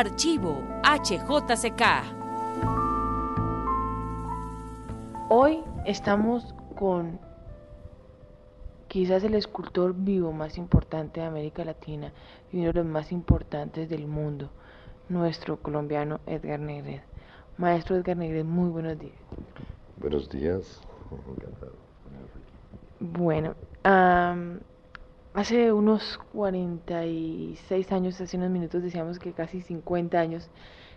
Archivo HJCK. Hoy estamos con quizás el escultor vivo más importante de América Latina y uno de los más importantes del mundo, nuestro colombiano Edgar Negret. Maestro Edgar Negret, muy buenos días. Buenos días, encantado. Bueno, hace unos 46 años, hace unos minutos decíamos que casi 50 años,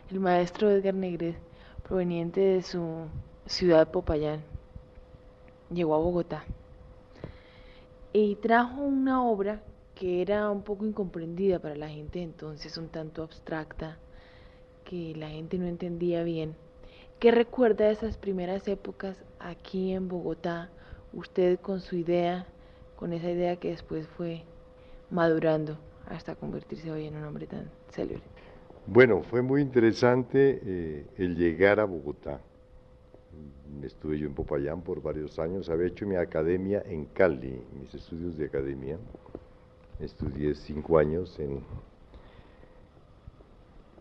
el maestro Edgar Negret, proveniente de su ciudad Popayán, llegó a Bogotá y trajo una obra que era un poco incomprendida para la gente entonces, un tanto abstracta, que la gente no entendía bien. ¿Qué recuerda esas primeras épocas aquí en Bogotá, usted con su idea, con esa idea que después fue madurando hasta convertirse hoy en un hombre tan célebre? Bueno, fue muy interesante eh, el llegar a Bogotá. Estuve yo en Popayán por varios años, había hecho mi academia en Cali, mis estudios de academia. Estudié cinco años en,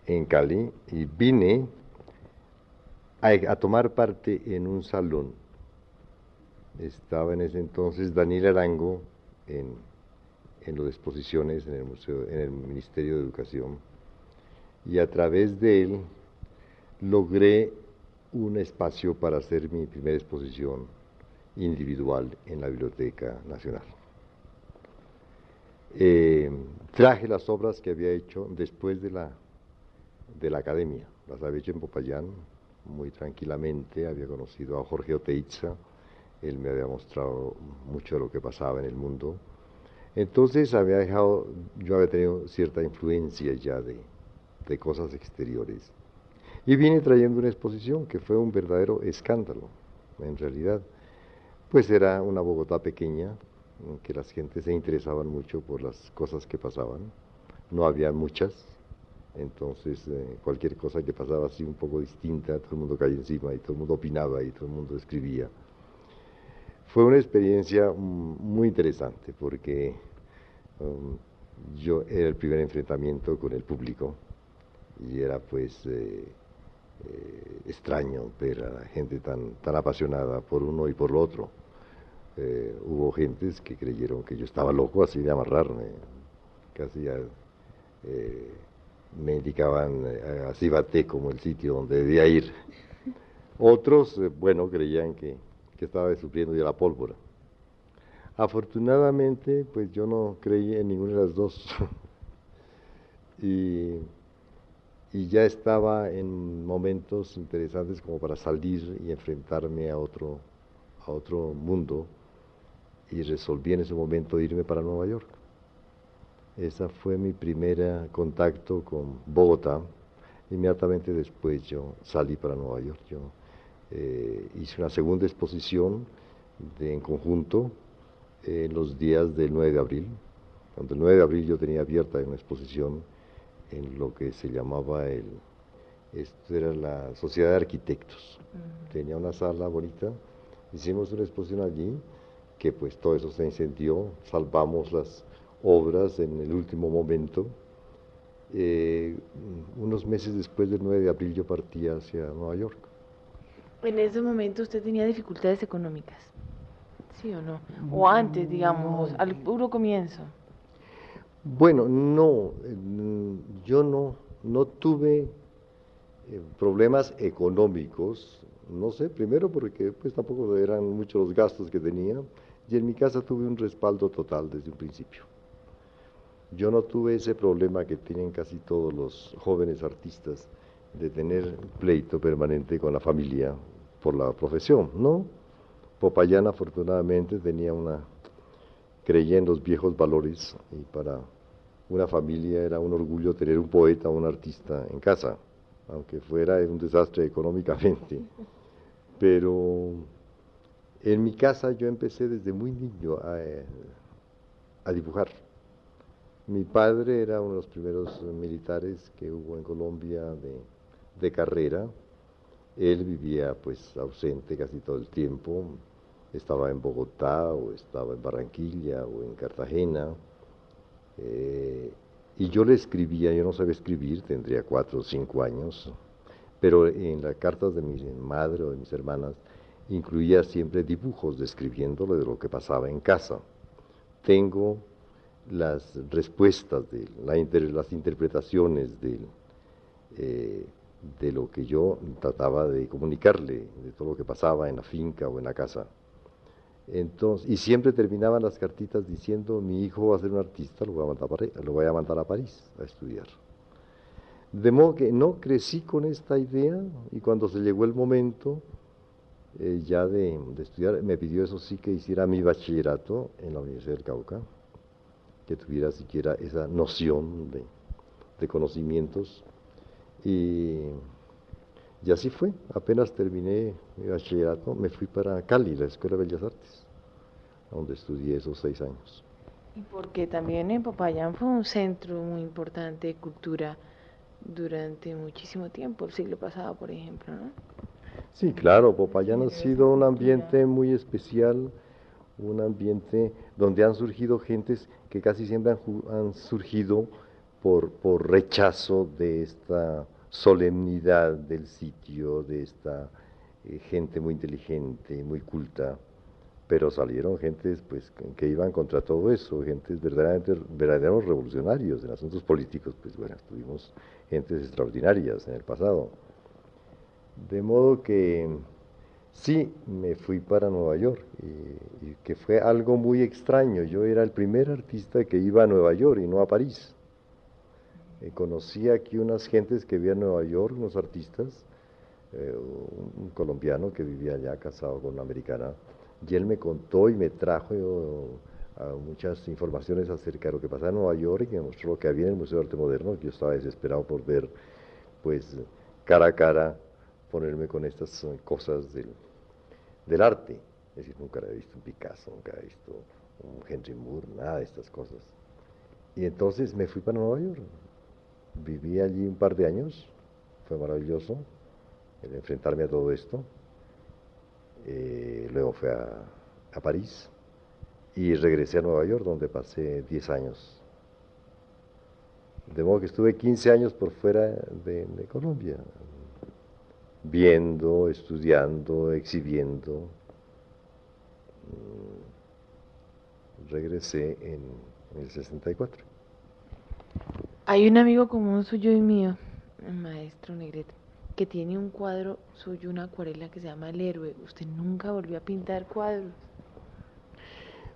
en Cali y vine a, tomar parte en un salón. Estaba en ese entonces Daniel Arango en, en las exposiciones en el, museo, en el Ministerio de Educación. Y a través de él logré un espacio para hacer mi primera exposición individual en la Biblioteca Nacional. Eh, traje las obras que había hecho después de la, de la academia, las había hecho en Popayán, muy tranquilamente, había conocido a Jorge Oteiza, él me había mostrado mucho de lo que pasaba en el mundo. Entonces había dejado, yo había tenido cierta influencia ya de, de cosas exteriores. Y vine trayendo una exposición que fue un verdadero escándalo, en realidad. Pues era una Bogotá pequeña, en que las gentes se interesaban mucho por las cosas que pasaban. No había muchas, entonces, eh, cualquier cosa que pasaba así un poco distinta, todo el mundo caía encima y todo el mundo opinaba y todo el mundo escribía. Fue una experiencia mm, muy interesante porque um, yo era el primer enfrentamiento con el público y era pues eh, eh, extraño ver a la gente tan, tan apasionada por uno y por lo otro. hubo gentes que creyeron que yo estaba loco así de amarrarme, casi a, me indicaban eh, a Cibaté como el sitio donde debía ir. Otros, eh, bueno, creían que, estaba sufriendo de la pólvora. Afortunadamente, pues yo no creí en ninguna de las dos. y, ya estaba en momentos interesantes como para salir y enfrentarme a otro, a otro mundo. Y resolví en ese momento irme para Nueva York. Ese fue mi primer contacto con Bogotá. Inmediatamente después yo salí para Nueva York. Yo eh, hice una segunda exposición en conjunto en los días del 9 de abril. Cuando el 9 de abril yo tenía abierta una exposición en lo que se llamaba el, esto era la Sociedad de Arquitectos. Tenía una sala bonita, hicimos una exposición allí, que pues todo eso se incendió, salvamos las obras en el último momento. Eh, unos meses después del 9 de abril yo partí hacia Nueva York. En ese momento usted tenía dificultades económicas, ¿sí o no? O antes, digamos, al puro comienzo. Bueno, no, yo no, no tuve eh, problemas económicos, no sé, primero porque pues tampoco eran muchos los gastos que tenía, y en mi casa tuve un respaldo total desde un principio. Yo no tuve ese problema que tienen casi todos los jóvenes artistas de tener pleito permanente con la familia por la profesión, ¿no? Popayán afortunadamente tenía una, creía en los viejos valores y para una familia era un orgullo tener un poeta o un artista en casa, aunque fuera un desastre económicamente. Pero en mi casa yo empecé desde muy niño a, a dibujar. Mi padre era uno de los primeros militares que hubo en Colombia de, carrera. Él vivía pues ausente casi todo el tiempo. Estaba en Bogotá o estaba en Barranquilla o en Cartagena. Eh, y yo le escribía, yo no sabía escribir, tendría cuatro o cinco años, pero en las cartas de mi madre o de mis hermanas incluía siempre dibujos describiéndolo de lo que pasaba en casa. Tengo las respuestas, de las interpretaciones de, eh, de lo que yo trataba de comunicarle, de todo lo que pasaba en la finca o en la casa. Entonces, y siempre terminaban las cartitas diciendo, mi hijo va a ser un artista, lo voy a mandar a, lo voy a, mandar a París a estudiar. De modo que no crecí con esta idea y cuando se llegó el momento eh, ya de, estudiar, me pidió eso sí que hiciera mi bachillerato en la Universidad del Cauca, que tuviera siquiera esa noción de, de conocimientos. Y, y así fue, apenas terminé mi bachillerato, me fui para Cali, la Escuela de Bellas Artes, donde estudié esos seis años. Y porque también en Popayán fue un centro muy importante de cultura durante muchísimo tiempo, el siglo pasado, por ejemplo, ¿no? Sí, claro, Popayán ha sido un ambiente muy especial, un ambiente donde han surgido gentes que casi siempre han, surgido por, por, rechazo de esta solemnidad del sitio, de esta eh, gente muy inteligente, muy culta, pero salieron gentes pues, que iban contra todo eso, gentes verdaderamente, verdaderos revolucionarios en asuntos políticos, pues bueno, tuvimos gentes extraordinarias en el pasado. De modo que sí, me fui para Nueva York, y, que fue algo muy extraño. Yo era el primer artista que iba a Nueva York y no a París. Eh, conocí aquí unas gentes que vivían en Nueva York, unos artistas, eh, un colombiano que vivía allá casado con una americana, y él me contó y me trajo muchas informaciones acerca de lo que pasaba en Nueva York y me mostró lo que había en el Museo de Arte Moderno. Yo estaba desesperado por ver, pues, cara a cara, ponerme con estas eh, cosas del, del arte. Es decir, nunca había visto un Picasso, nunca había visto un Henry Moore, nada de estas cosas. Y entonces me fui para Nueva York. Viví allí un par de años, fue maravilloso el enfrentarme a todo esto. Eh, luego fui a, a, París y regresé a Nueva York, donde pasé 10 años. De modo que estuve 15 años por fuera de, Colombia, viendo, estudiando, exhibiendo. Mm, regresé en, en el 64. Hay un amigo común suyo y mío, el maestro Negrete, que tiene un cuadro suyo, una acuarela que se llama El Héroe. ¿Usted nunca volvió a pintar cuadros?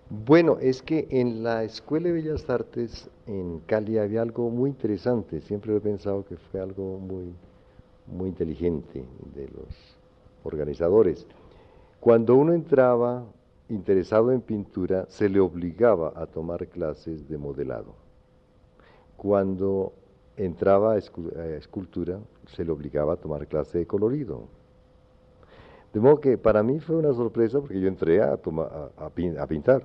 Bueno, es que en la Escuela de Bellas Artes en Cali había algo muy interesante. Siempre he pensado que fue algo muy, muy inteligente de los organizadores. Cuando uno entraba interesado en pintura, se le obligaba a tomar clases de modelado. Cuando entraba a escultura, se le obligaba a tomar clase de colorido. De modo que para mí fue una sorpresa porque yo entré a, a, pintar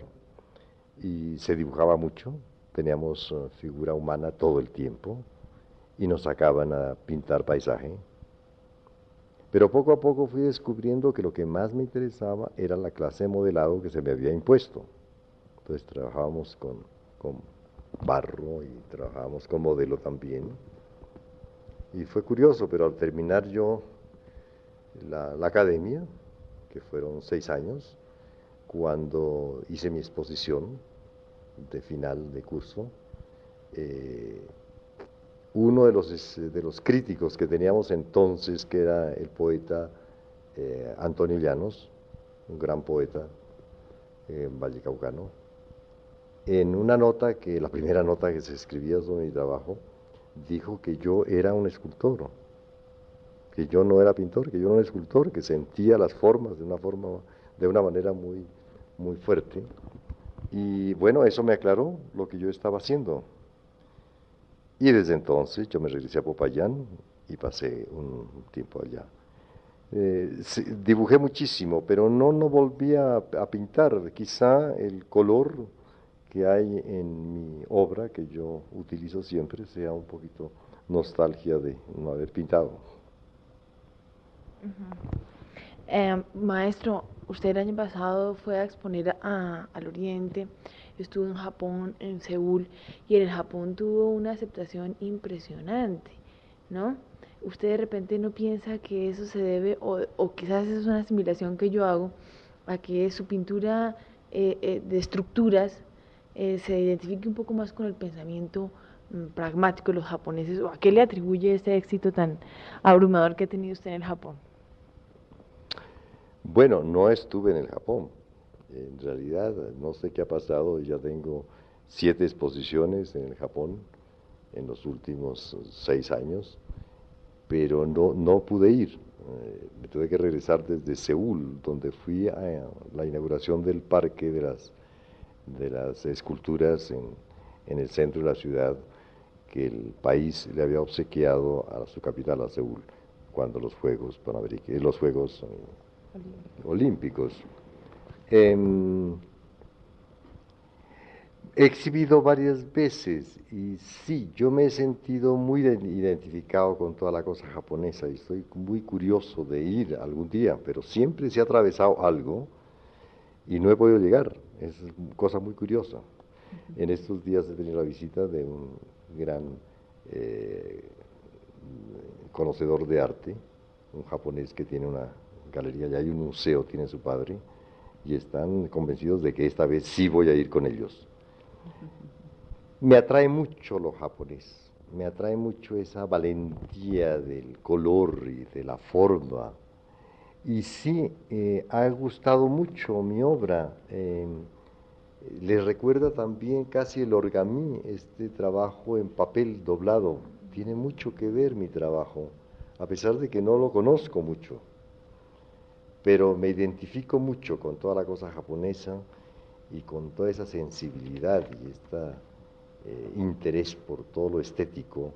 y se dibujaba mucho, teníamos uh, figura humana todo el tiempo y nos sacaban a pintar paisaje. Pero poco a poco fui descubriendo que lo que más me interesaba era la clase de modelado que se me había impuesto. Entonces trabajábamos con, con barro y trabajamos con modelo también. Y fue curioso, pero al terminar yo la, academia, que fueron seis años, cuando hice mi exposición de final de curso, eh, uno de los, de los críticos que teníamos entonces, que era el poeta eh, Antonio Llanos, un gran poeta eh, vallecaucano, en una nota, que la primera nota que se escribía sobre mi trabajo, dijo que yo era un escultor, que yo no era pintor, que yo era un escultor, que sentía las formas de una forma, de una manera muy, muy fuerte. Y bueno, eso me aclaró lo que yo estaba haciendo. Y desde entonces yo me regresé a Popayán y pasé un tiempo allá. Eh, dibujé muchísimo, pero no, no volví a pintar. Quizá el color que hay en mi obra, que yo utilizo siempre, sea un poquito nostalgia de no haber pintado. Eh, maestro, usted el año pasado fue a exponer al Oriente. Yo estuve en Japón, en Seúl, y en el Japón tuvo una aceptación impresionante, ¿no? Usted de repente no piensa que eso se debe, o, o quizás es una asimilación que yo hago, a que su pintura eh, eh, de estructuras eh, se identifique un poco más con el pensamiento mm, pragmático de los japoneses, o a qué le atribuye este éxito tan abrumador que ha tenido usted en el Japón. Bueno, no estuve en el Japón. En realidad, no sé qué ha pasado. Ya tengo siete exposiciones en el Japón en los últimos seis años, pero no, no pude ir. Eh, me tuve que regresar desde Seúl, donde fui a la inauguración del parque de las, de las esculturas en, en el centro de la ciudad que el país le había obsequiado a su capital, a Seúl, cuando los Juegos Panamericanos, los Juegos olímpicos. Em, he exhibido varias veces y sí, yo me he sentido muy identificado con toda la cosa japonesa y estoy muy curioso de ir algún día, pero siempre se ha atravesado algo y no he podido llegar. Es cosa muy curiosa. En estos días he tenido la visita de un gran eh, conocedor de arte, un japonés que tiene una galería, ya hay un museo, tiene su padre, y están convencidos de que esta vez sí voy a ir con ellos. Me atrae mucho lo japonés, me atrae mucho esa valentía del color y de la forma. Y sí, eh, ha gustado mucho mi obra. Eh, les recuerda también casi el orgamí, este trabajo en papel doblado. Tiene mucho que ver mi trabajo, a pesar de que no lo conozco mucho pero me identifico mucho con toda la cosa japonesa y con toda esa sensibilidad y este interés por todo lo estético.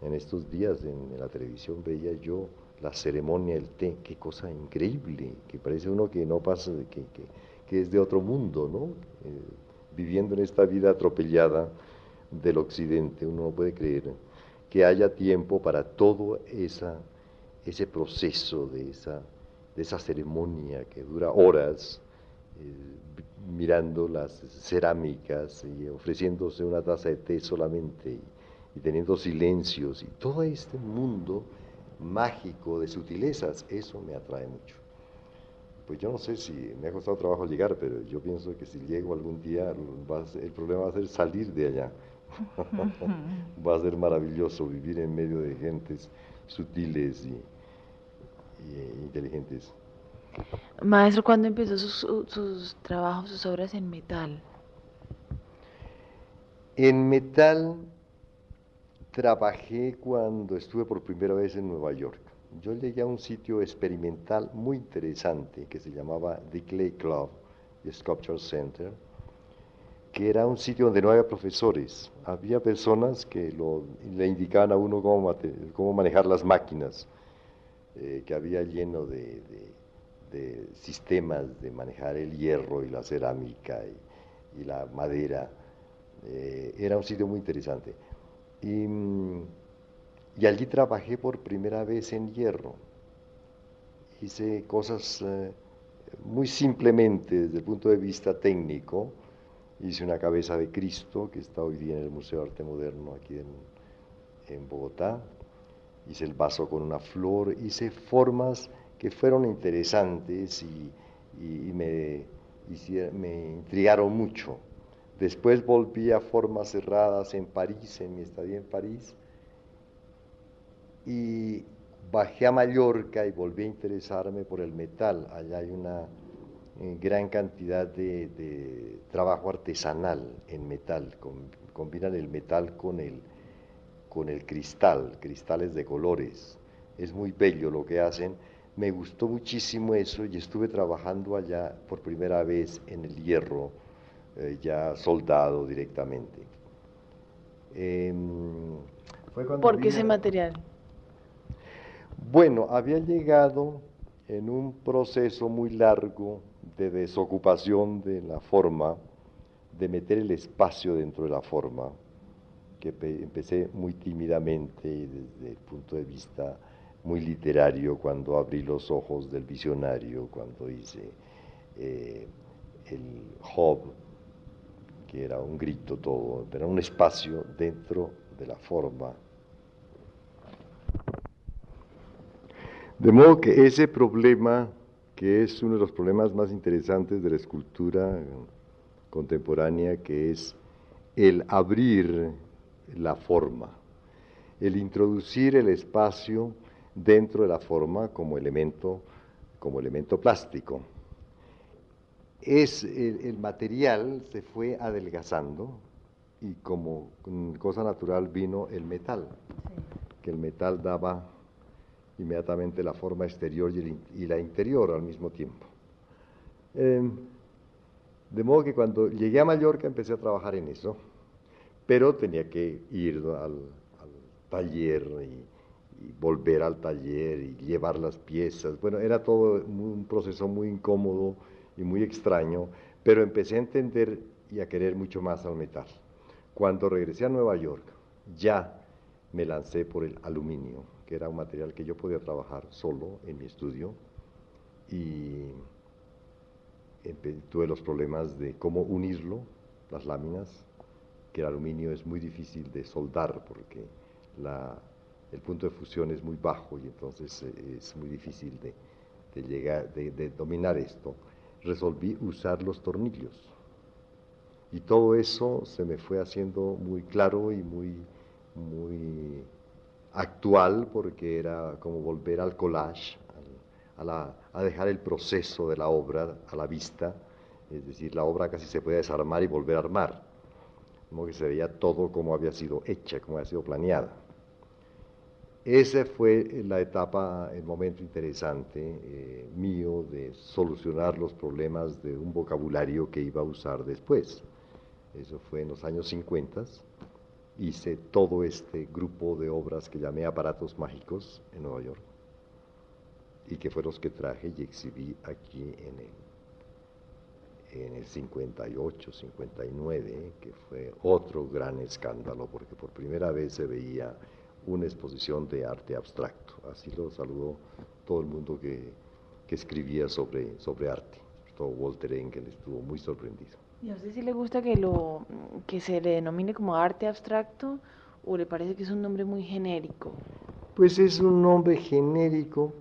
En estos días en, la televisión veía yo la ceremonia del té, qué cosa increíble, que parece uno que no pasa, que, que, que es de otro mundo, ¿no? Eh, viviendo en esta vida atropellada del occidente, uno no puede creer que haya tiempo para todo esa, ese proceso de esa de esa ceremonia que dura horas, eh, mirando las cerámicas y ofreciéndose una taza de té solamente y, teniendo silencios y todo este mundo mágico de sutilezas, eso me atrae mucho. Pues yo no sé si me ha costado trabajo llegar, pero yo pienso que si llego algún día, el problema va a ser salir de allá. va a ser maravilloso vivir en medio de gentes sutiles y, inteligentes. Maestro, ¿cuándo empezó sus, sus, trabajos, sus obras en metal? En metal trabajé cuando estuve por primera vez en Nueva York. Yo llegué a un sitio experimental muy interesante que se llamaba The Clay Club Sculpture Center, que era un sitio donde no había profesores, había personas que le indicaban a uno cómo, cómo manejar las máquinas eh, que había lleno de, sistemas de manejar el hierro y la cerámica y, la madera. Eh, era un sitio muy interesante. Y, mm, y, allí trabajé por primera vez en hierro. Hice cosas eh, muy simplemente desde el punto de vista técnico. Hice una cabeza de Cristo que está hoy día en el Museo de Arte Moderno aquí en, Bogotá hice el vaso con una flor, hice formas que fueron interesantes y, me intrigaron mucho. Después volví a formas cerradas en París, en mi estadía en París, y bajé a Mallorca y volví a interesarme por el metal. Allá hay una eh, gran cantidad de, trabajo artesanal en metal, combinan el metal con el, con el cristal, cristales de colores. Es muy bello lo que hacen. Me gustó muchísimo eso y estuve trabajando allá por primera vez en el hierro, eh, ya soldado directamente. Em, ¿Por qué ese material? Bueno, había llegado en un proceso muy largo de desocupación de la forma, de meter el espacio dentro de la forma que empecé muy tímidamente desde el punto de vista muy literario cuando abrí los ojos del visionario, cuando hice eh, el Job, era un grito todo, era un espacio dentro de la forma. De modo que ese problema, que es uno de los problemas más interesantes de la escultura contemporánea, que es el abrir la forma, el introducir el espacio dentro de la forma como elemento, como elemento plástico. Es el, material se fue adelgazando y como cosa natural vino el metal, que el metal daba inmediatamente la forma exterior y, la interior al mismo tiempo. Em, de modo que cuando llegué a Mallorca empecé a trabajar en eso, pero tenía que ir al, taller y, volver al taller y llevar las piezas. Bueno, era todo un proceso muy incómodo y muy extraño, pero empecé a entender y a querer mucho más al metal. Cuando regresé a Nueva York, ya me lancé por el aluminio, que era un material que yo podía trabajar solo en mi estudio y tuve los problemas de cómo unirlo, las láminas, que el aluminio es muy difícil de soldar porque el punto de fusión es muy bajo y entonces eh, es muy difícil de, llegar, de, dominar esto. Resolví usar los tornillos. Y todo eso se me fue haciendo muy claro y muy, muy actual porque era como volver al collage, a, dejar el proceso de la obra a la vista, es decir, la obra casi se puede desarmar y volver a armar, como que se veía todo como había sido hecha, como había sido planeada. Esa fue la etapa, el momento interesante eh, mío de solucionar los problemas de un vocabulario que iba a usar después. Eso fue en los años 50 hice todo este grupo de obras que llamé aparatos mágicos en Nueva York y que fueron los que traje y exhibí aquí en el, en el 58, 59, que fue otro gran escándalo porque por primera vez se veía una exposición de arte abstracto. Así lo saludó todo el mundo que, que escribía sobre, sobre arte. Todo Walter Engel estuvo muy sorprendido. ¿Y a usted sí le gusta que, lo, que se le denomine como arte abstracto o le parece que es un nombre muy genérico? Pues es un nombre genérico,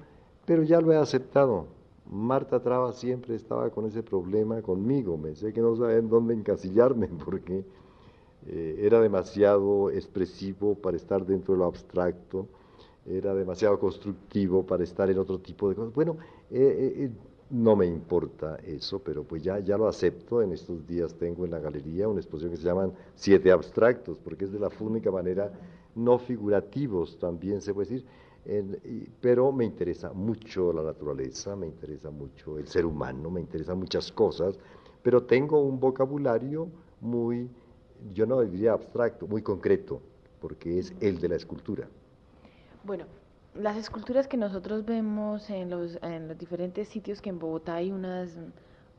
pero ya lo he aceptado. Marta Traba siempre estaba con ese problema conmigo. Me sé que no sabían dónde encasillarme porque eh, era demasiado expresivo para estar dentro de lo abstracto, era demasiado constructivo para estar en otro tipo de cosas. Bueno, eh, eh, no me importa eso, pero pues ya, ya lo acepto. En estos días tengo en la galería una exposición que se llaman Siete Abstractos, porque es de la única manera no figurativos también se puede decir. pero me interesa mucho la naturaleza, me interesa mucho el ser humano, me interesan muchas cosas, pero tengo un vocabulario muy, yo no diría abstracto, muy concreto, porque es el de la escultura. Bueno, las esculturas que nosotros vemos en los, en los diferentes sitios, que en Bogotá hay unas,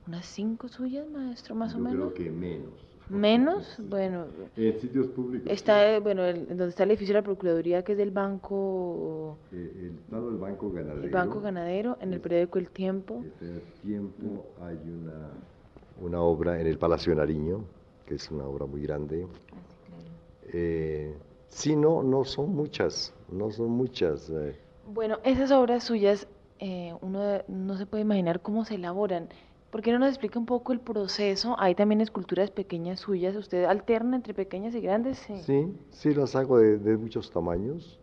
unas cinco suyas, maestro, más o menos. Creo que menos. Menos, bueno. En sitios públicos. Está, bueno, el, donde está el edificio de la Procuraduría, que es del Banco. Eh, el, el Banco Ganadero. El Banco Ganadero, en el periódico El Tiempo. El Tiempo hay una, una obra en el Palacio de Nariño, que es una obra muy grande. Ah, sí. Eh, sí, no, no son muchas no son muchas. Eh. Bueno, esas obras suyas, eh, uno no se puede imaginar cómo se elaboran. ¿Por qué no nos explica un poco el proceso? Hay también esculturas pequeñas suyas. ¿Usted alterna entre pequeñas y grandes? Sí, sí, las hago de, muchos tamaños,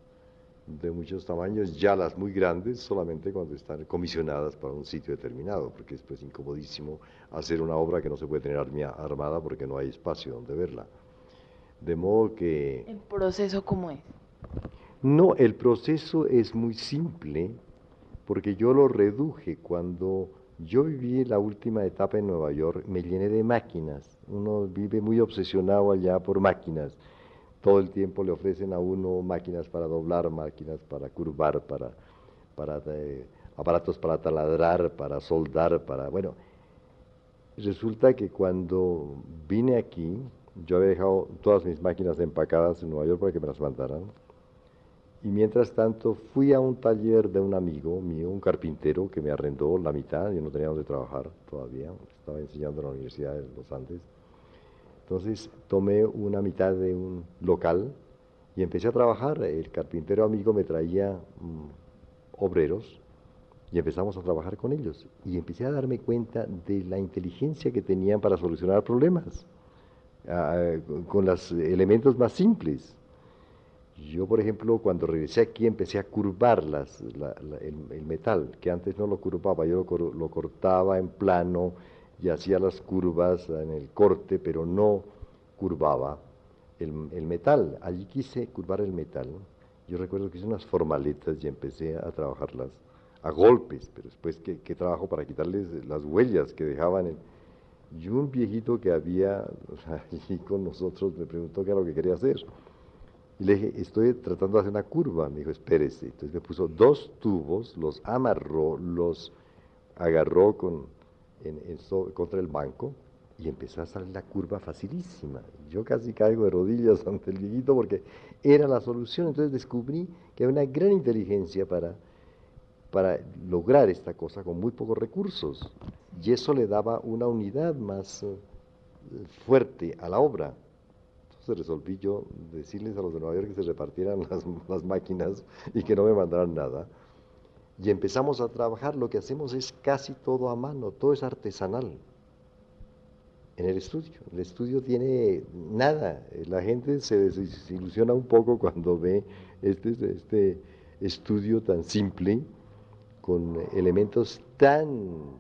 de muchos tamaños, ya las muy grandes solamente cuando están comisionadas para un sitio determinado, porque es pues incomodísimo hacer una obra que no se puede tener armada porque no hay espacio donde verla. De modo que... ¿El proceso cómo es? No, el proceso es muy simple porque yo lo reduje cuando yo viví la última etapa en Nueva York, me llené de máquinas. Uno vive muy obsesionado allá por máquinas. Todo el tiempo le ofrecen a uno máquinas para doblar, máquinas para curvar, para, para eh, aparatos para taladrar, para soldar, para bueno. Resulta que cuando vine aquí, yo había dejado todas mis máquinas empacadas en Nueva York para que me las mandaran y mientras tanto fui a un taller de un amigo mío, un carpintero, que me arrendó la mitad, yo no tenía donde trabajar todavía, estaba enseñando en la Universidad de los Andes. Entonces tomé una mitad de un local y empecé a trabajar. El carpintero amigo me traía mm, obreros y empezamos a trabajar con ellos. Y empecé a darme cuenta de la inteligencia que tenían para solucionar problemas, ah, con los elementos más simples. Yo, por ejemplo, cuando regresé aquí empecé a curvar las, el, metal, que antes no lo curvaba, yo lo, lo, cortaba en plano y hacía las curvas en el corte, pero no curvaba el, el metal. Allí quise curvar el metal. Yo recuerdo que hice unas formaletas y empecé a trabajarlas a golpes, pero después qué trabajo para quitarles las huellas que dejaban. En... Y un viejito que había allí con nosotros me preguntó qué era lo que quería hacer. Y le dije, estoy tratando de hacer una curva. Me dijo, espérese. Entonces me puso dos tubos, los amarró, los agarró con, en, contra el banco y empezó a salir la curva facilísima. Yo casi caigo de rodillas ante el viejito porque era la solución. Entonces descubrí que había una gran inteligencia para, para lograr esta cosa con muy pocos recursos. Y eso le daba una unidad más eh, fuerte a la obra resolví yo decirles a los de Nueva York que se repartieran las, las máquinas y que no me mandaran nada. Y empezamos a trabajar, lo que hacemos es casi todo a mano, todo es artesanal en el estudio. El estudio tiene nada, la gente se desilusiona un poco cuando ve este, este estudio tan simple, con elementos tan,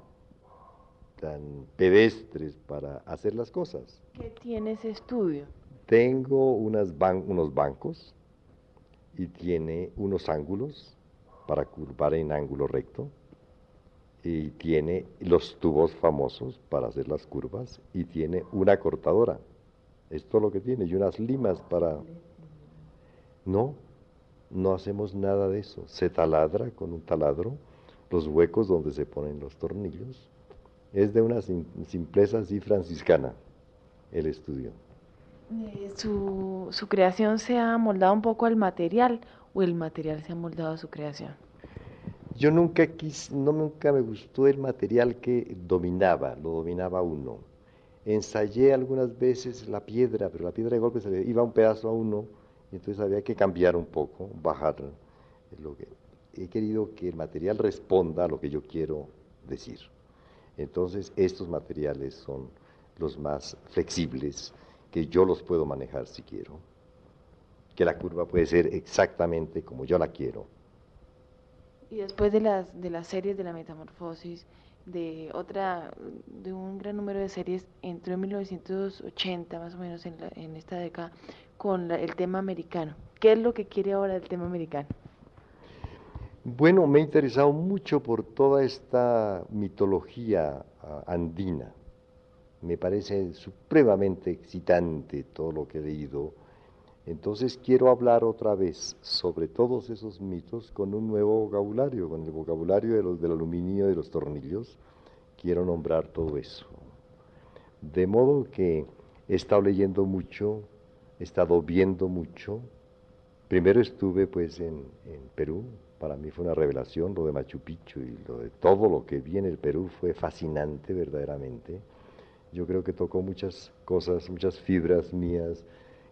tan pedestres para hacer las cosas. ¿Qué tiene ese estudio? Tengo unas unos bancos y tiene unos ángulos para curvar en ángulo recto y tiene los tubos famosos para hacer las curvas y tiene una cortadora. Es lo que tiene y unas limas para... No, no hacemos nada de eso. Se taladra con un taladro los huecos donde se ponen los tornillos. Es de una simpleza así franciscana el estudio. Eh, su, su, creación se ha moldado un poco al material o el material se ha moldado a su creación? Yo nunca quis, no nunca me gustó el material que dominaba, lo dominaba uno. Ensayé algunas veces la piedra, pero la piedra de golpe se le iba un pedazo a uno y entonces había que cambiar un poco, bajar. Lo que, he querido que el material responda a lo que yo quiero decir. Entonces estos materiales son los más flexibles, que yo los puedo manejar si quiero, que la curva puede ser exactamente como yo la quiero. Y después de las, de las series de la metamorfosis, de otra, de un gran número de series, entró en 1980 más o menos en, en esta década con el tema americano. ¿Qué es lo que quiere ahora el tema americano? Bueno, me he interesado mucho por toda esta mitología ah, andina me parece supremamente excitante todo lo que he leído. Entonces quiero hablar otra vez sobre todos esos mitos con un nuevo vocabulario, con el vocabulario de los, del aluminio y de los tornillos. Quiero nombrar todo eso. De modo que he estado leyendo mucho, he estado viendo mucho. Primero estuve pues en, en Perú, para mí fue una revelación lo de Machu Picchu y lo de todo lo que vi en el Perú fue fascinante verdaderamente yo creo que tocó muchas cosas, muchas fibras mías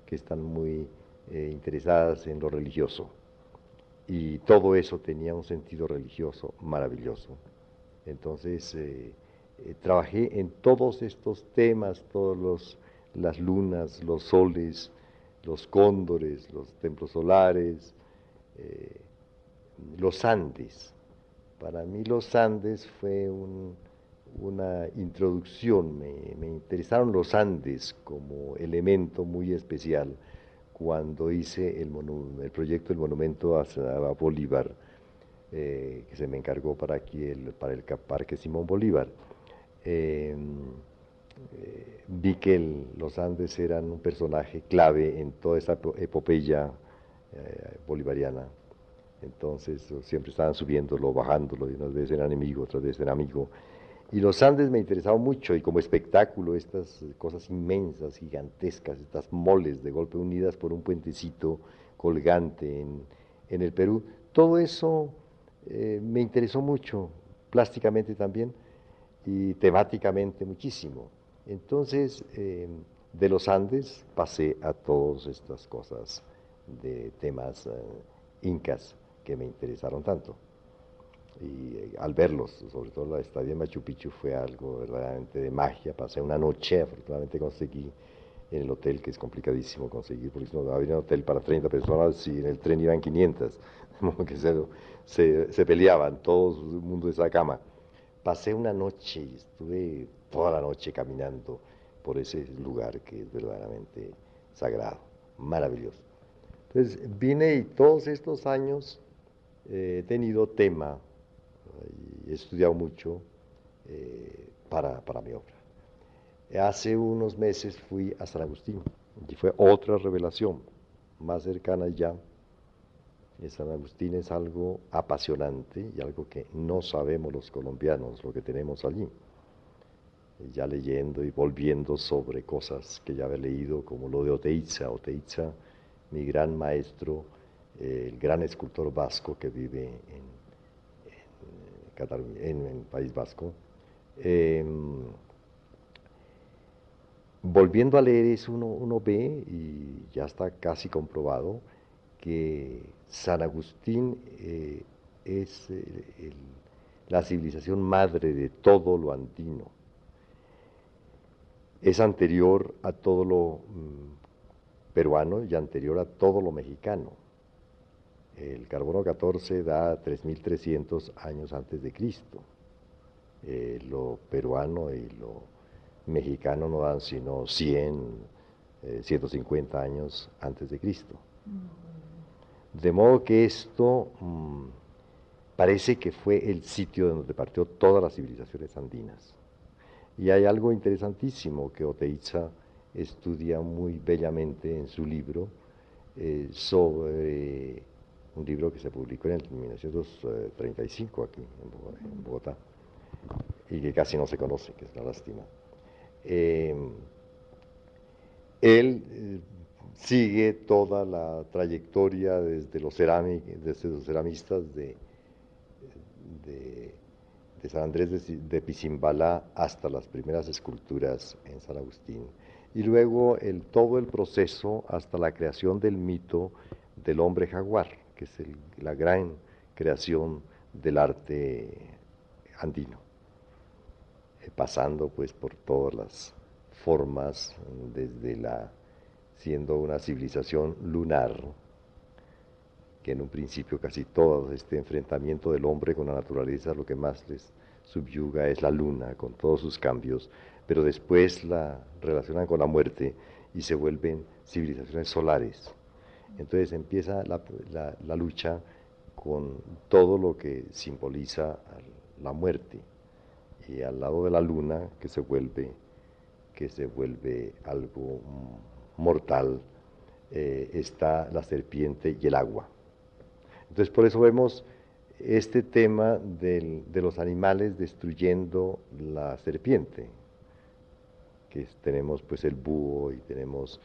que están muy eh, interesadas en lo religioso. Y todo eso tenía un sentido religioso maravilloso. Entonces, eh, eh, trabajé en todos estos temas, todas las lunas, los soles, los cóndores, los templos solares, los Andes. Para mí los Andes fue un, una introducción, me, interesaron los Andes como elemento muy especial cuando hice el, el proyecto del monumento a, Bolívar, eh, que se me encargó para aquí, el, para el Parque Simón Bolívar. Em, eh, vi que los Andes eran un personaje clave en toda esa epopeya eh, bolivariana. Entonces siempre estaban subiéndolo, bajándolo, y unas veces eran enemigo, otras veces eran amigo. Y los Andes me interesaban mucho y como espectáculo, estas cosas inmensas, gigantescas, estas moles de golpe unidas por un puentecito colgante en, en el Perú, todo eso eh, me interesó mucho, plásticamente también y temáticamente muchísimo. Entonces, eh, de los Andes pasé a todas estas cosas de temas eh, incas que me interesaron tanto. Y eh, al verlos, sobre todo la estadía en Machu Picchu fue algo verdaderamente de magia. Pasé una noche, afortunadamente conseguí en el hotel, que es complicadísimo conseguir, porque no había un hotel para 30 personas y en el tren iban 500, como que se, se, peleaban, todo el mundo de esa cama. Pasé una noche y estuve toda la noche caminando por ese lugar que es verdaderamente sagrado, maravilloso. Entonces vine y todos estos años eh, he tenido tema y he estudiado mucho eh, para, para mi obra. Hace unos meses fui a San Agustín y fue otra revelación más cercana ya. San Agustín es algo apasionante y algo que no sabemos los colombianos lo que tenemos allí. Ya leyendo y volviendo sobre cosas que ya había leído, como lo de Oteiza. Oteiza, mi gran maestro, el gran escultor vasco que vive en, en, el País Vasco. Em, volviendo a leer eso, uno, ve, y ya está casi comprobado, que San Agustín eh, es la civilización madre de todo lo andino. Es anterior a todo lo mm, peruano y anterior a todo lo mexicano. El carbono 14 da 3.300 años antes de Cristo. Eh, lo peruano y lo mexicano no dan sino 100, 150 eh, años antes de Cristo. De modo que esto mm, parece que fue el sitio de donde partió todas las civilizaciones andinas. Y hay algo interesantísimo que Oteiza estudia muy bellamente en su libro eh, sobre un libro que se publicó en el 1935 aquí en Bogotá y que casi no se conoce, que es una lástima. Eh, él eh, sigue toda la trayectoria desde los, desde los ceramistas de, San Andrés de, de hasta las primeras esculturas en San Agustín. Y luego todo el proceso hasta la creación del mito del hombre jaguar, que es la gran creación del arte andino pasando pues por todas las formas, desde la siendo una civilización lunar, que en un principio casi todo este enfrentamiento del hombre con la naturaleza lo que más les subyuga es la luna, con todos sus cambios, pero después la relacionan con la muerte y se vuelven civilizaciones solares. Entonces empieza la, la lucha con todo lo que simboliza la muerte y al lado de la luna que se vuelve, que se vuelve algo mortal, eh, está la serpiente y el agua. Entonces por eso vemos este tema de los animales destruyendo la serpiente, que tenemos pues el búho y tenemos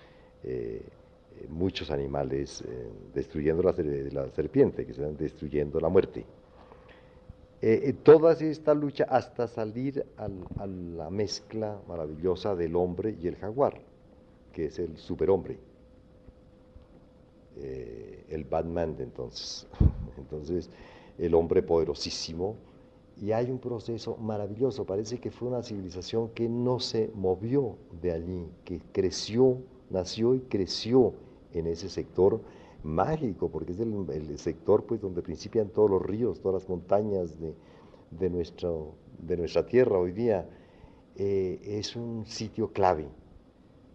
eh, muchos animales eh, destruyendo la, serpiente, que están destruyendo la muerte. Eh, eh, toda esta lucha hasta salir a la mezcla maravillosa del hombre y el jaguar, que es el superhombre, eh, el Batman entonces. Entonces, el hombre poderosísimo, y hay un proceso maravilloso, parece que fue una civilización que no se movió de allí, que creció, nació y creció en ese sector mágico, porque es el, sector pues, donde principian todos los ríos, todas las montañas de, de, nuestro, de nuestra tierra hoy día. Eh, es un sitio clave.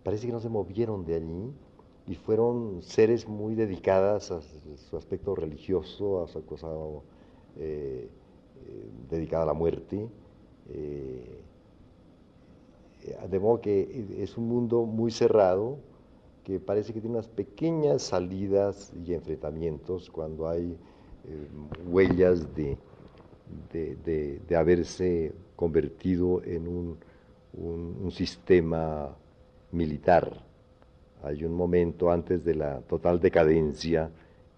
Parece que no se movieron de allí y fueron seres muy dedicadas a su aspecto religioso, a su cosa eh, eh, dedicada a la muerte. de modo que es un mundo muy cerrado, que parece que tiene unas pequeñas salidas y enfrentamientos cuando hay eh, huellas de, de, haberse convertido en un, un, sistema militar. Hay un momento antes de la total decadencia,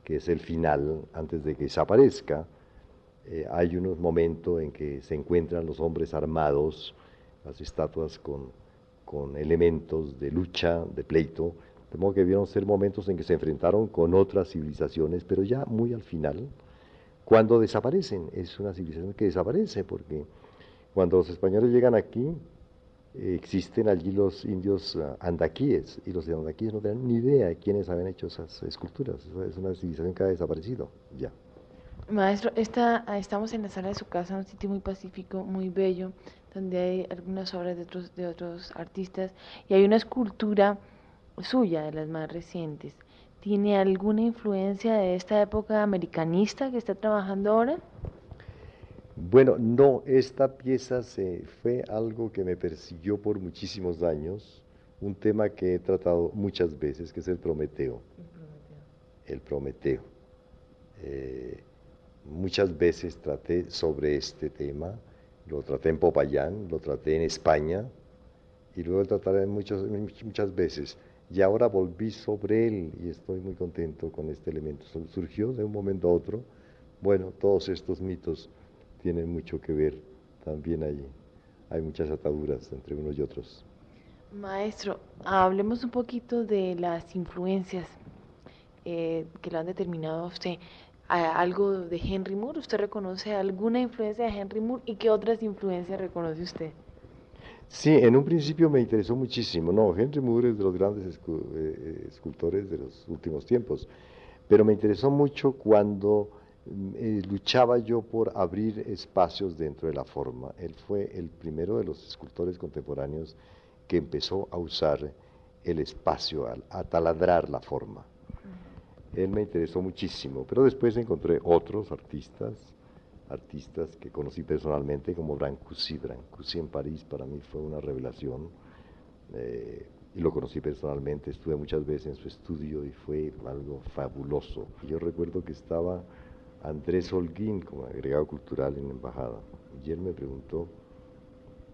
que es el final, antes de que desaparezca, eh, hay unos momentos en que se encuentran los hombres armados, las estatuas con con elementos de lucha, de pleito, de modo que vieron ser momentos en que se enfrentaron con otras civilizaciones, pero ya muy al final, cuando desaparecen, es una civilización que desaparece, porque cuando los españoles llegan aquí, existen allí los indios ah, andaquíes, y los andaquíes no tenían ni idea de quiénes habían hecho esas esculturas. Es una civilización que ha desaparecido ya. Maestro, esta, estamos en la sala de su casa, un sitio muy pacífico, muy bello, donde hay algunas obras de otros, de otros artistas y hay una escultura suya, de las más recientes. ¿Tiene alguna influencia de esta época americanista que está trabajando ahora? Bueno, no, esta pieza se, fue algo que me persiguió por muchísimos años, un tema que he tratado muchas veces, que es el Prometeo. El Prometeo. Eh, muchas veces traté sobre este tema, lo traté en Popayán, lo traté en España y luego lo trataré muchas, muchas veces. Y ahora volví sobre él y estoy muy contento con este elemento. Surgió de un momento a otro. Bueno, todos estos mitos tienen mucho que ver también allí. Hay muchas ataduras entre unos y otros. Maestro, hablemos un poquito de las influencias eh, que lo han determinado a usted. ¿Algo de Henry Moore? ¿Usted reconoce alguna influencia de Henry Moore y qué otras influencias reconoce usted? Sí, en un principio me interesó muchísimo. No, Henry Moore es de los grandes eh, escultores de los últimos tiempos, pero me interesó mucho cuando eh, luchaba yo por abrir espacios dentro de la forma. Él fue el primero de los escultores contemporáneos que empezó a usar el espacio, a, taladrar la forma. Él me interesó muchísimo, pero después encontré otros artistas, artistas que conocí personalmente como Brancusi. Brancusi en París para mí fue una revelación eh, y lo conocí personalmente, estuve muchas veces en su estudio y fue algo fabuloso. Yo recuerdo que estaba Andrés Holguín como agregado cultural en la embajada. Y él me preguntó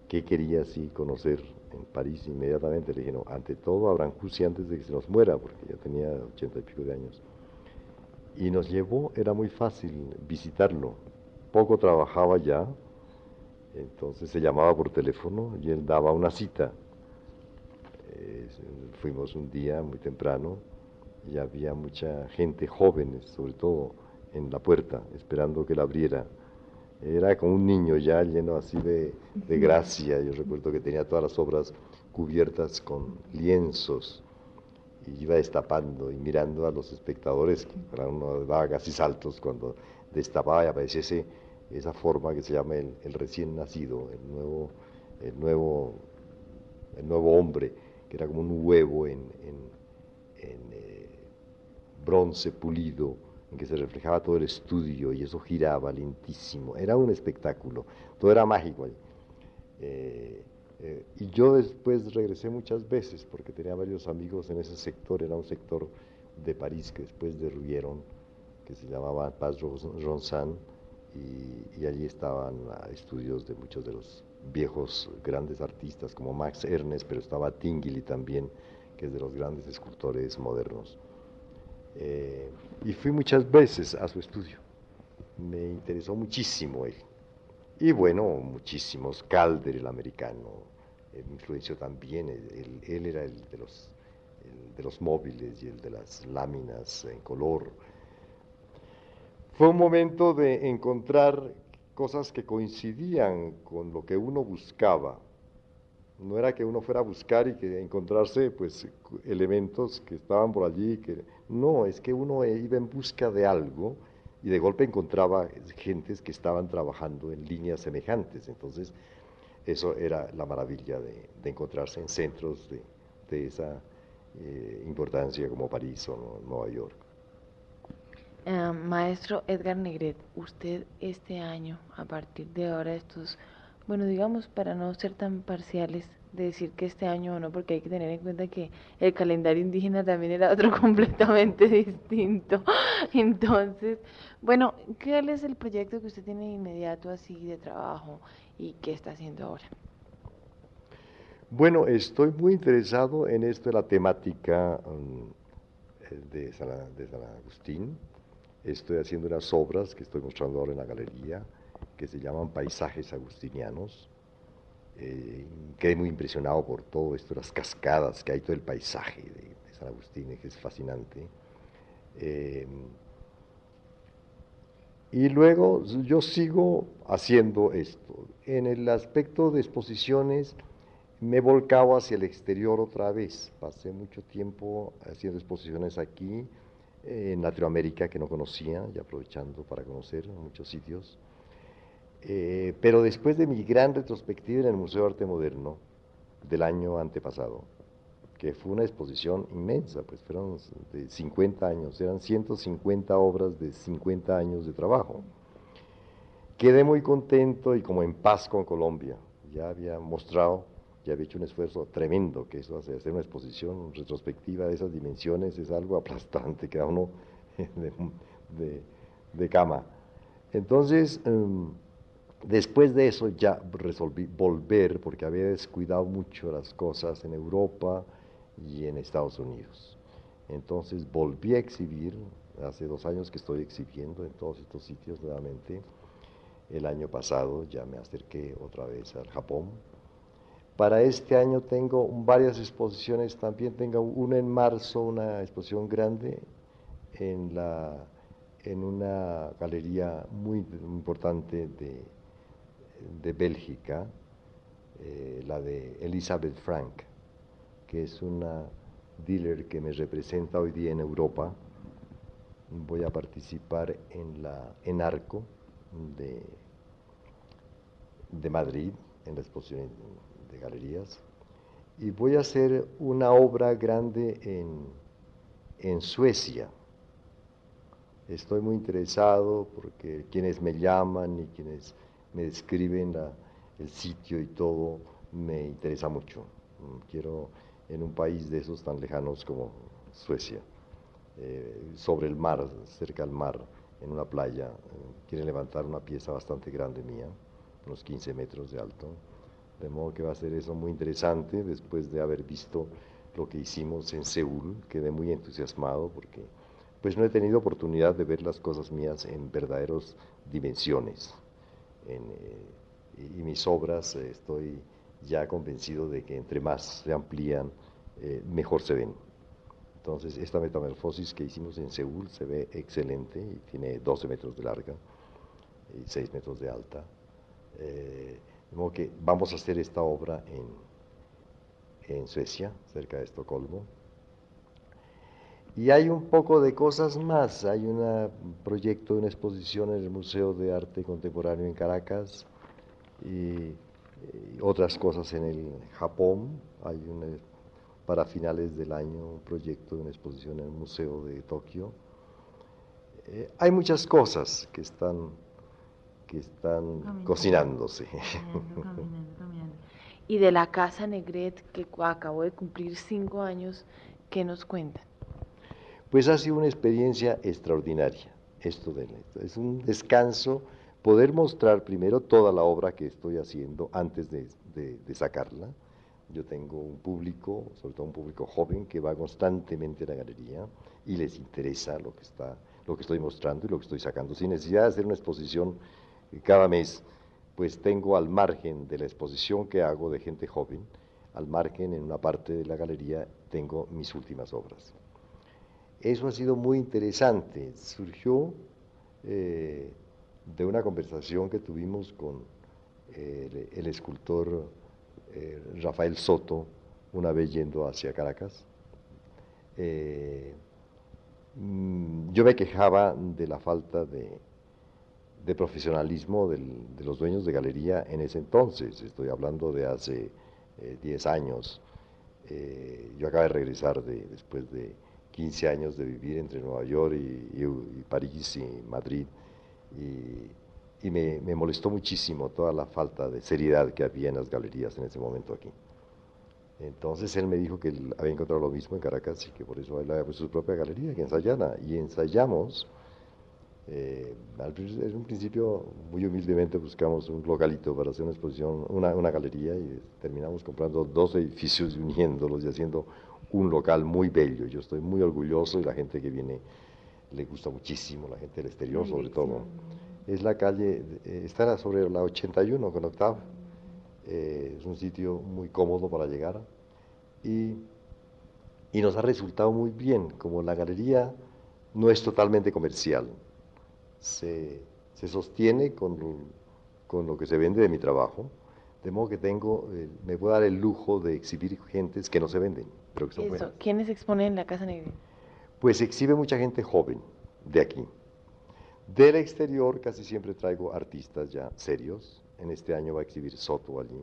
qué quería así conocer en París inmediatamente. Le dije, no, ante todo a Brancusi antes de que se nos muera, porque ya tenía ochenta y pico de años. Y nos llevó, era muy fácil visitarlo. Poco trabajaba ya, entonces se llamaba por teléfono y él daba una cita. fuimos un día muy temprano y había mucha gente, jóvenes sobre todo, en la puerta, esperando que la abriera. Era como un niño ya lleno así de, gracia. Yo recuerdo que tenía todas las obras cubiertas con lienzos y iba destapando y mirando a los espectadores, que para uno daba casi saltos cuando destapaba y apareciese esa forma que se llama el, recién nacido, el nuevo, el, nuevo, el nuevo hombre, que era como un huevo en, eh, bronce pulido en que se reflejaba todo el estudio y eso giraba lentísimo. Era un espectáculo, todo era mágico eh, eh, y yo después regresé muchas veces porque tenía varios amigos en ese sector, era un sector de París que después derruyeron, que se llamaba Paz Ronsan, y, allí estaban estudios de muchos de los viejos grandes artistas como Max Ernest, pero estaba Tinguely también, que es de los grandes escultores modernos. Eh, y fui muchas veces a su estudio. Me interesó muchísimo él. Y bueno, muchísimos. Calder, el americano, me influenció también. Él, era el de, los, de los móviles y el de las láminas en color. Fue un momento de encontrar cosas que coincidían con lo que uno buscaba no era que uno fuera a buscar y que encontrarse pues elementos que estaban por allí, que no, es que uno iba en busca de algo y de golpe encontraba gentes que estaban trabajando en líneas semejantes. Entonces, eso era la maravilla de, encontrarse en centros de, esa eh, importancia como París o Nueva York. Eh, maestro Edgar Negret, usted este año, a partir de ahora, estos bueno, digamos, para no ser tan parciales, de decir que este año o no, porque hay que tener en cuenta que el calendario indígena también era otro completamente distinto. Entonces, bueno, ¿cuál es el proyecto que usted tiene inmediato así de trabajo y qué está haciendo ahora? Bueno, estoy muy interesado en esto de la temática de, San, de San Agustín. Estoy haciendo unas obras que estoy mostrando ahora en la galería que se llaman paisajes agustinianos. Eh, quedé muy impresionado por todo esto, las cascadas que hay, todo el paisaje de, San Agustín, que es fascinante. Eh, y luego yo sigo haciendo esto. En el aspecto de exposiciones me he volcado hacia el exterior otra vez. Pasé mucho tiempo haciendo exposiciones aquí, en Latinoamérica, que no conocía, y aprovechando para conocer muchos sitios. Eh, pero después de mi gran retrospectiva en el Museo de Arte Moderno del año antepasado, que fue una exposición inmensa, pues fueron de 50 años, eran 150 obras de 50 años de trabajo. Quedé muy contento y como en paz con Colombia. Ya había mostrado, ya había hecho un esfuerzo tremendo, que eso hace hacer una exposición retrospectiva de esas dimensiones es algo aplastante, queda uno de, de, cama. Entonces, em, Después de eso ya resolví volver porque había descuidado mucho las cosas en Europa y en Estados Unidos. Entonces volví a exhibir, hace dos años que estoy exhibiendo en todos estos sitios nuevamente. El año pasado ya me acerqué otra vez al Japón. Para este año tengo varias exposiciones, también tengo una en marzo, una exposición grande en, una galería muy importante de de Bélgica, eh, la de Elizabeth Frank, que es una dealer que me representa hoy día en Europa. Voy a participar en la en Arco de, de Madrid, en la exposición de galerías, y voy a hacer una obra grande en, en Suecia. Estoy muy interesado porque quienes me llaman y quienes me describen el sitio y todo, me interesa mucho. Mm, quiero en un país de esos tan lejanos como Suecia, eh, sobre el mar, cerca del mar, en una playa, eh, quieren levantar una pieza bastante grande mía, unos 15 metros de alto, de modo que va a ser eso muy interesante después de haber visto lo que hicimos en Seúl, quedé muy entusiasmado porque pues no he tenido oportunidad de ver las cosas mías en verdaderas dimensiones. Eh, y mis obras eh, estoy ya convencido de que entre más se amplían, eh, mejor se ven. Entonces, esta metamorfosis que hicimos en Seúl se ve excelente y tiene 12 metros de larga y 6 metros de alta. De modo que vamos a hacer esta obra en, en Suecia, cerca de Estocolmo. Y hay un poco de cosas más. Hay un proyecto de una exposición en el Museo de Arte Contemporáneo en Caracas y, otras cosas en el Japón. Hay para finales del año un proyecto de una exposición en el Museo de Tokio. Eh, hay muchas cosas que están, que están cocinándose. Y de la Casa Negret, que acabó de cumplir cinco años, ¿qué nos cuentan? Pues ha sido una experiencia extraordinaria esto de Es un descanso poder mostrar primero toda la obra que estoy haciendo antes de, sacarla. Yo tengo un público, sobre todo un público joven, que va constantemente a la galería y les interesa lo que, está, lo que estoy mostrando y lo que estoy sacando. Sin necesidad de hacer una exposición cada mes, pues tengo al margen de la exposición que hago de gente joven, al margen en una parte de la galería tengo mis últimas obras. Eso ha sido muy interesante. Surgió eh, de una conversación que tuvimos con el, escultor eh, Rafael Soto una vez yendo hacia Caracas. Eh, mm, yo me quejaba de la falta de, profesionalismo de los dueños de galería en ese entonces, estoy hablando de hace 10 años. yo acabo de regresar de, después de 15 años de vivir entre Nueva York y, París y Madrid y, me, molestó muchísimo toda la falta de seriedad que había en las galerías en ese momento aquí. Entonces él me dijo que él había encontrado lo mismo en Caracas y que por eso él había puesto su propia galería, que ensayara. Y ensayamos, eh, en un principio muy humildemente buscamos un localito para hacer una exposición, una, una galería y terminamos comprando dos edificios y uniéndolos y haciendo un local muy bello. Yo estoy muy orgulloso y la gente que viene le gusta muchísimo, la gente del exterior sobre todo. Es la calle, eh, está sobre la 81 con octavo. eh, es un sitio muy cómodo para llegar y, y nos ha resultado muy bien, como la galería no es totalmente comercial, se, se sostiene con, con lo que se vende de mi trabajo, de modo que tengo, eh, me puedo dar el lujo de exhibir gentes que no se venden, pero que son Eso, buenas. ¿quiénes exponen en la Casa Negra? Pues exhibe mucha gente joven de aquí. Del exterior casi siempre traigo artistas ya serios. En este año va a exhibir Soto allí.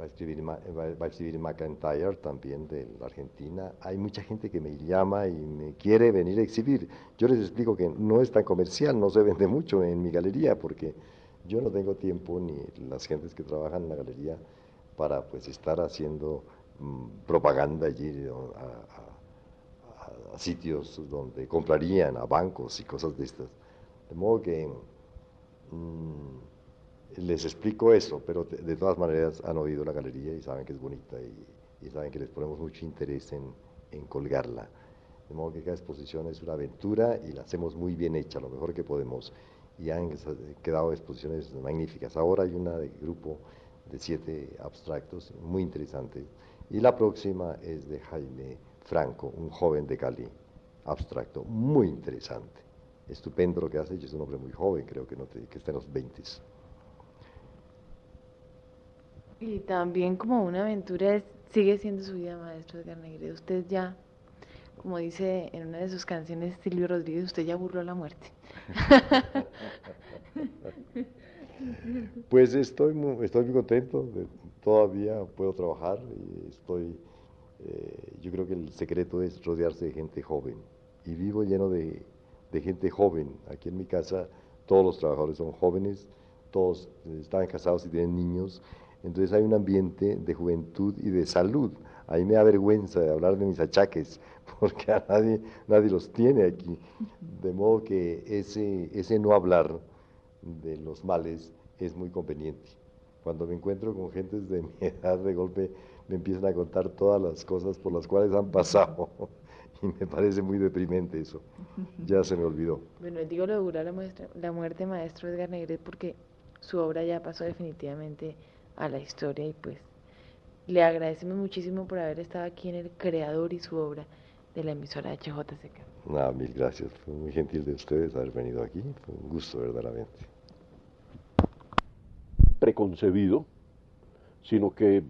Va a exhibir, Ma- va- va a exhibir McIntyre también de la Argentina. Hay mucha gente que me llama y me quiere venir a exhibir. Yo les explico que no es tan comercial, no se vende mucho en mi galería porque yo no tengo tiempo ni las gentes que trabajan en la galería para pues estar haciendo mm, propaganda allí a sitios donde comprarían, a bancos y cosas de estas. De modo que mm, les explico eso, pero de, todas maneras han oído la galería y saben que es bonita y, saben que les ponemos mucho interés en, en colgarla. De modo que cada exposición es una aventura y la hacemos muy bien hecha, lo mejor que podemos. Y han quedado exposiciones magníficas. Ahora hay una de grupo de siete abstractos muy interesante. Y la próxima es de Jaime Franco, un joven de Cali, abstracto, muy interesante. Estupendo lo que hace, y es un hombre muy joven, creo que, no te- que está en los 20. Y también como una aventura es- sigue siendo su vida, maestro Edgar Negredo. Usted ya, como dice en una de sus canciones Silvio Rodríguez, usted ya burló la muerte. Pues estoy muy, estoy muy contento, de- todavía puedo trabajar y estoy, eh, yo creo que el secreto es rodearse de gente joven y vivo lleno de, de gente joven. Aquí en mi casa todos los trabajadores son jóvenes, todos están casados y tienen niños, entonces hay un ambiente de juventud y de salud. A mí me da vergüenza de hablar de mis achaques porque a nadie, nadie los tiene aquí. De modo que ese, ese no hablar de los males es muy conveniente. Cuando me encuentro con gentes de mi edad, de golpe me empiezan a contar todas las cosas por las cuales han pasado y me parece muy deprimente eso. Ya se me olvidó. Bueno, digo lo de la, muestra- la muerte, maestro Edgar Negret, porque su obra ya pasó definitivamente a la historia y pues le agradecemos muchísimo por haber estado aquí en el creador y su obra de la emisora HJCK. Nada, mil gracias. Fue muy gentil de ustedes haber venido aquí. Fue un gusto verdaderamente. preconcebido, sino que